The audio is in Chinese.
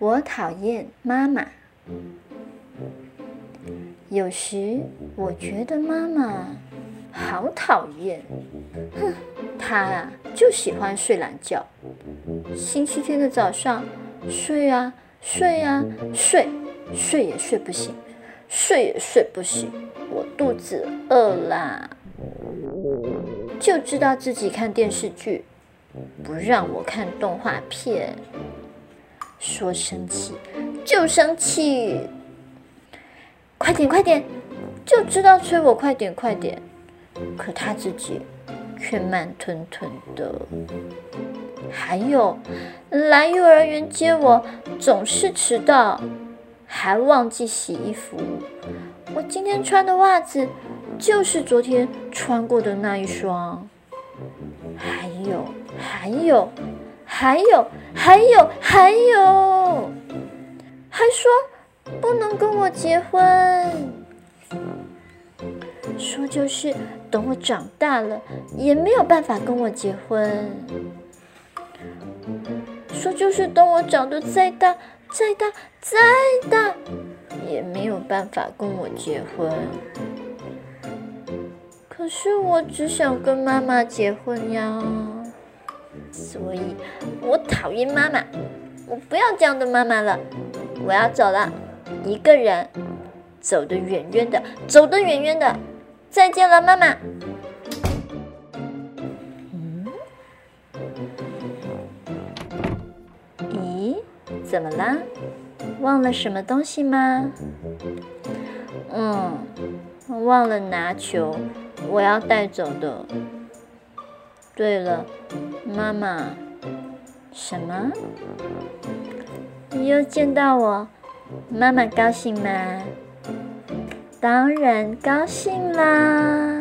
我讨厌妈妈。有时我觉得妈妈好讨厌，哼，她啊就喜欢睡懒觉。星期天的早上，睡啊睡啊睡，睡也睡不醒，睡也睡不醒。我肚子饿啦，就知道自己看电视剧，不让我看动画片。说生气就生气，快点快点，就知道催我快点快点，可他自己却慢吞吞的。还有来幼儿园接我总是迟到，还忘记洗衣服。我今天穿的袜子就是昨天穿过的那一双。还有还有。还有，还有，还有，还说不能跟我结婚，说就是等我长大了也没有办法跟我结婚，说就是等我长得再大、再大、再大也没有办法跟我结婚。可是我只想跟妈妈结婚呀。所以，我讨厌妈妈，我不要这样的妈妈了，我要走了，一个人走得远远的，走得远远的，再见了，妈妈。嗯？咦？怎么啦？忘了什么东西吗？嗯，忘了拿球，我要带走的。对了，妈妈，什么？你又见到我，妈妈高兴吗？当然高兴啦。